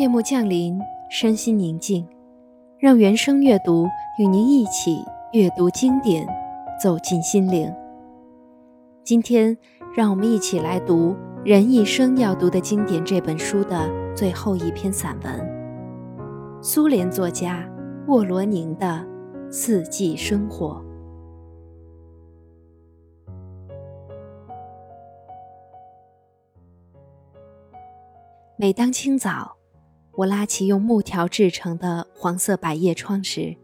夜幕降临，身心宁静，让原声阅读与您一起阅读经典，走进心灵。今天，让我们一起来读《人一生要读的经典》这本书的最后一篇散文——苏联作家沃罗宁的《四季生活》。每当清早，我拉起用木条制成的黄色百叶窗时，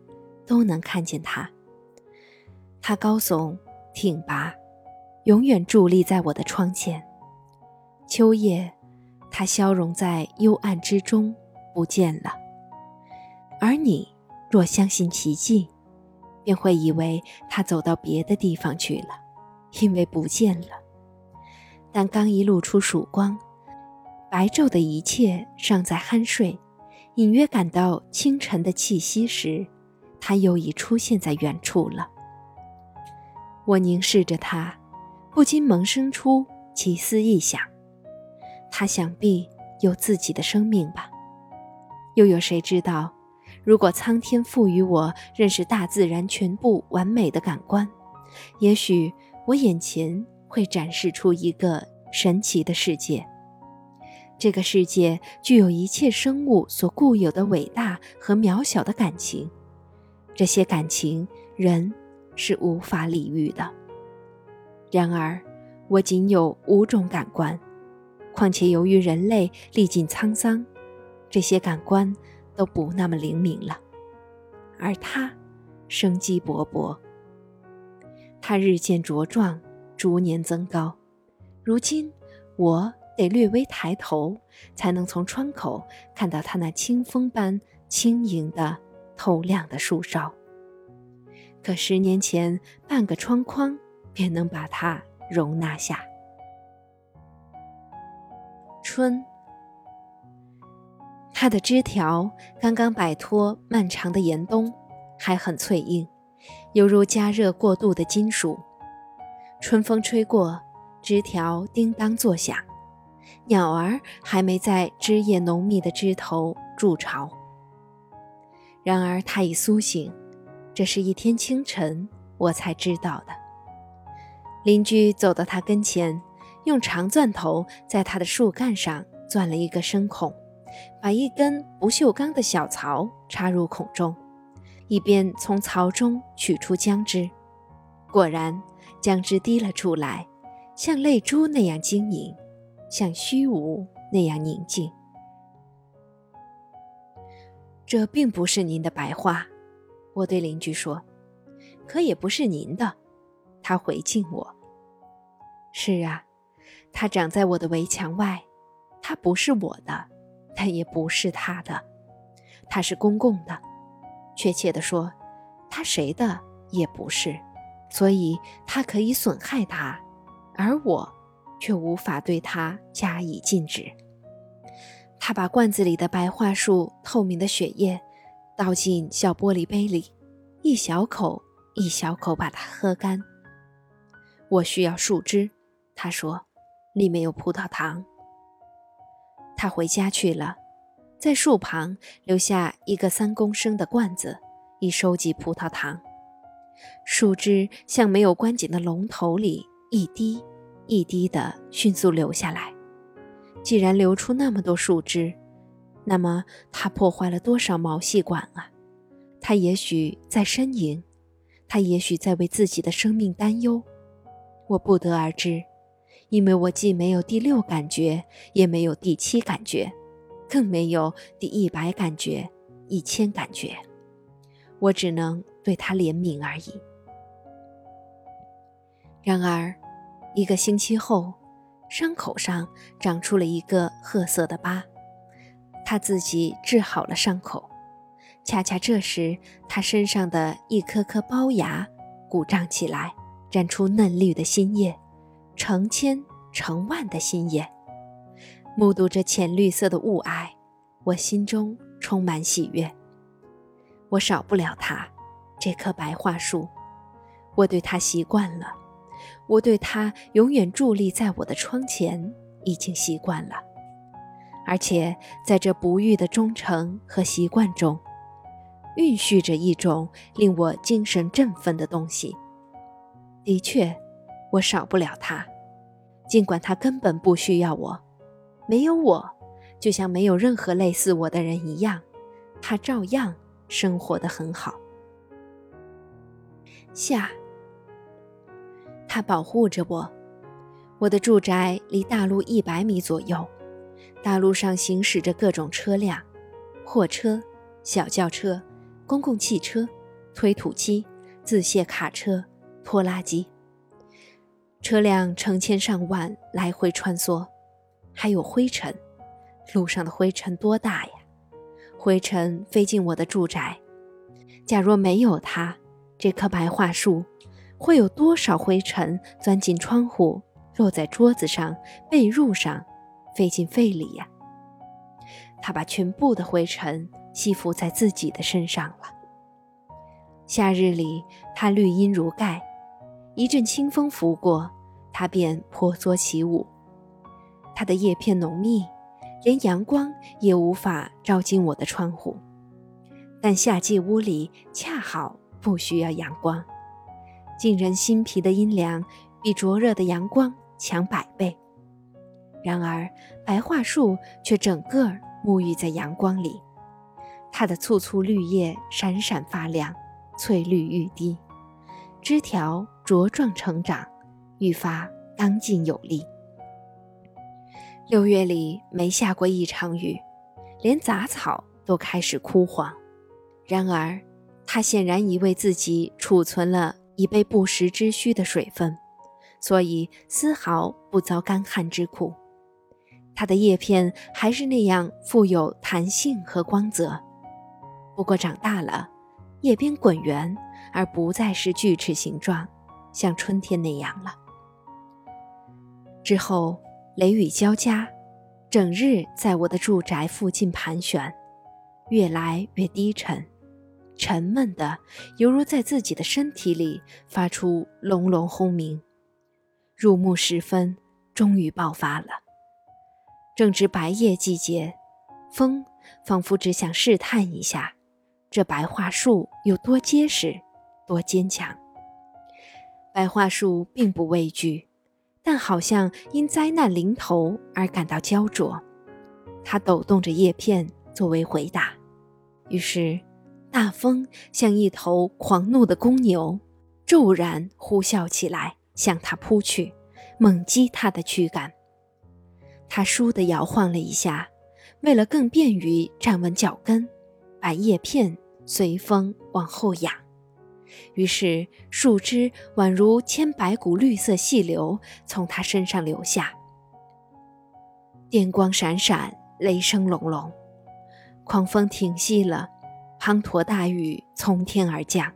都能看见它。它高耸挺拔，永远伫立在我的窗前。秋夜，它消融在幽暗之中，不见了。而你若相信奇迹，便会以为它走到别的地方去了，因为不见了。但刚一露出曙光，白昼的一切尚在酣睡，隐约感到清晨的气息时，他又已出现在远处了。我凝视着他，不禁萌生出奇思异想：他想必有自己的生命吧？又有谁知道，如果苍天赋予我认识大自然全部完美的感官，也许我眼前会展示出一个神奇的世界。这个世界具有一切生物所固有的伟大和渺小的感情，这些感情人是无法理喻的。然而，我仅有五种感官，况且由于人类历尽沧桑，这些感官都不那么灵敏了。而他，生机勃勃，他日渐茁壮，逐年增高。如今，我。得略微抬头，才能从窗口看到它那清风般轻盈的、透亮的树梢。可十年前，半个窗框便能把它容纳下。春，它的枝条刚刚摆脱漫长的严冬，还很脆硬，犹如加热过度的金属。春风吹过，枝条叮当作响。鸟儿还没在枝叶浓密的枝头筑巢，然而它已苏醒。这是一天清晨，我才知道的。邻居走到他跟前，用长钻头在他的树干上钻了一个深孔，把一根不锈钢的小槽插入孔中，以便从槽中取出浆汁。果然，浆汁滴了出来，像泪珠那样晶莹。像虚无那样宁静。这并不是您的白话，我对邻居说，可也不是您的。他回敬我：“是啊，它长在我的围墙外，它不是我的，但也不是他的，它是公共的。确切地说，它谁的也不是，所以它可以损害它，而我。”却无法对它加以禁止。他把罐子里的白桦树透明的血液倒进小玻璃杯里，一小口一小口把它喝干。我需要树枝，他说，里面有葡萄糖。他回家去了，在树旁留下一个三公升的罐子，以收集葡萄糖。树枝向没有关紧的龙头里一滴。一滴的迅速流下来。既然流出那么多树枝，那么它破坏了多少毛细管啊？它也许在呻吟，它也许在为自己的生命担忧。我不得而知，因为我既没有第六感觉，也没有第七感觉，更没有第一百感觉、一千感觉。我只能对它怜悯而已。然而。一个星期后，伤口上长出了一个褐色的疤。他自己治好了伤口，恰恰这时，他身上的一颗颗龅牙鼓胀起来，绽出嫩绿的新叶，成千成万的新叶。目睹着浅绿色的雾霭，我心中充满喜悦。我少不了它，这棵白桦树，我对它习惯了。我对他永远伫立在我的窗前已经习惯了，而且在这不渝的忠诚和习惯中，蕴蓄着一种令我精神振奋的东西。的确，我少不了他，尽管他根本不需要我。没有我，就像没有任何类似我的人一样，他照样生活得很好。下，他保护着我。我的住宅离大路一百米左右，大路上行驶着各种车辆，货车、小轿车、公共汽车、推土机、自卸卡车、拖拉机，车辆成千上万来回穿梭，还有灰尘。路上的灰尘多大呀！灰尘飞进我的住宅。假若没有它，这棵白桦树会有多少灰尘钻进窗户？落在桌子上、被褥上，飞进肺里呀。他把全部的灰尘吸附在自己的身上了。夏日里，它绿荫如盖，一阵清风拂过，它便婆娑起舞。它的叶片浓密，连阳光也无法照进我的窗户。但夏季屋里恰好不需要阳光，沁人心脾的阴凉比灼热的阳光。强百倍。然而，白桦树却整个沐浴在阳光里，它的簇簇绿叶闪闪发亮，翠绿欲滴，枝条茁壮成长，愈发刚劲有力。六月里没下过一场雨，连杂草都开始枯黄。然而，它显然已为自己储存了已被不时之需的水分。所以丝毫不遭干旱之苦，它的叶片还是那样富有弹性和光泽。不过长大了，叶边滚圆，而不再是锯齿形状，像春天那样了。之后雷雨交加，整日在我的住宅附近盘旋，越来越低沉，沉闷的犹如在自己的身体里发出隆隆轰鸣。入暮时分，终于爆发了。正值白叶季节，风仿佛只想试探一下，这白桦树有多结实、多坚强。白桦树并不畏惧，但好像因灾难临头而感到焦灼。它抖动着叶片作为回答。于是，大风像一头狂怒的公牛，骤然呼啸起来。向他扑去，猛击他的躯干。他倏地摇晃了一下，为了更便于站稳脚跟，把叶片随风往后仰。于是树枝宛如千百股绿色细流从他身上流下。电光闪闪，雷声隆隆，狂风停息了，滂沱大雨从天而降。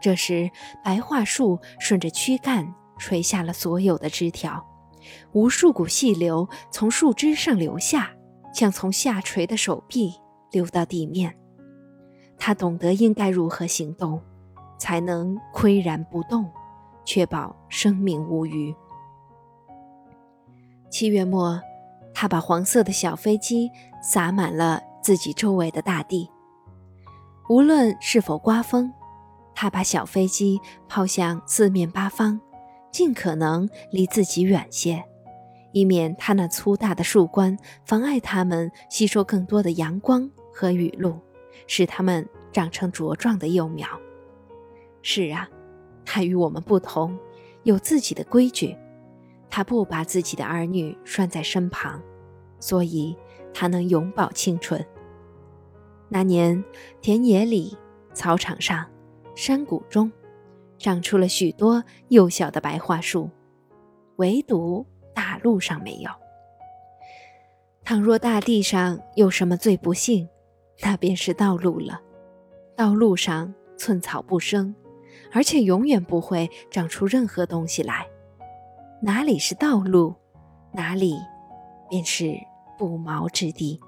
这时，白桦树顺着躯干垂下了所有的枝条，无数股细流从树枝上流下，像从下垂的手臂流到地面。他懂得应该如何行动，才能岿然不动，确保生命无虞。七月末，他把黄色的小飞机洒满了自己周围的大地，无论是否刮风。他把小飞机抛向四面八方，尽可能离自己远些，以免他那粗大的树冠妨碍它们吸收更多的阳光和雨露，使它们长成茁壮的幼苗。是啊，他与我们不同，有自己的规矩。他不把自己的儿女拴在身旁，所以他能永葆青春。那年，田野里，草场上。山谷中，长出了许多幼小的白桦树，唯独大路上没有。倘若大地上有什么最不幸，那便是道路了。道路上寸草不生，而且永远不会长出任何东西来。哪里是道路，哪里便是不毛之地。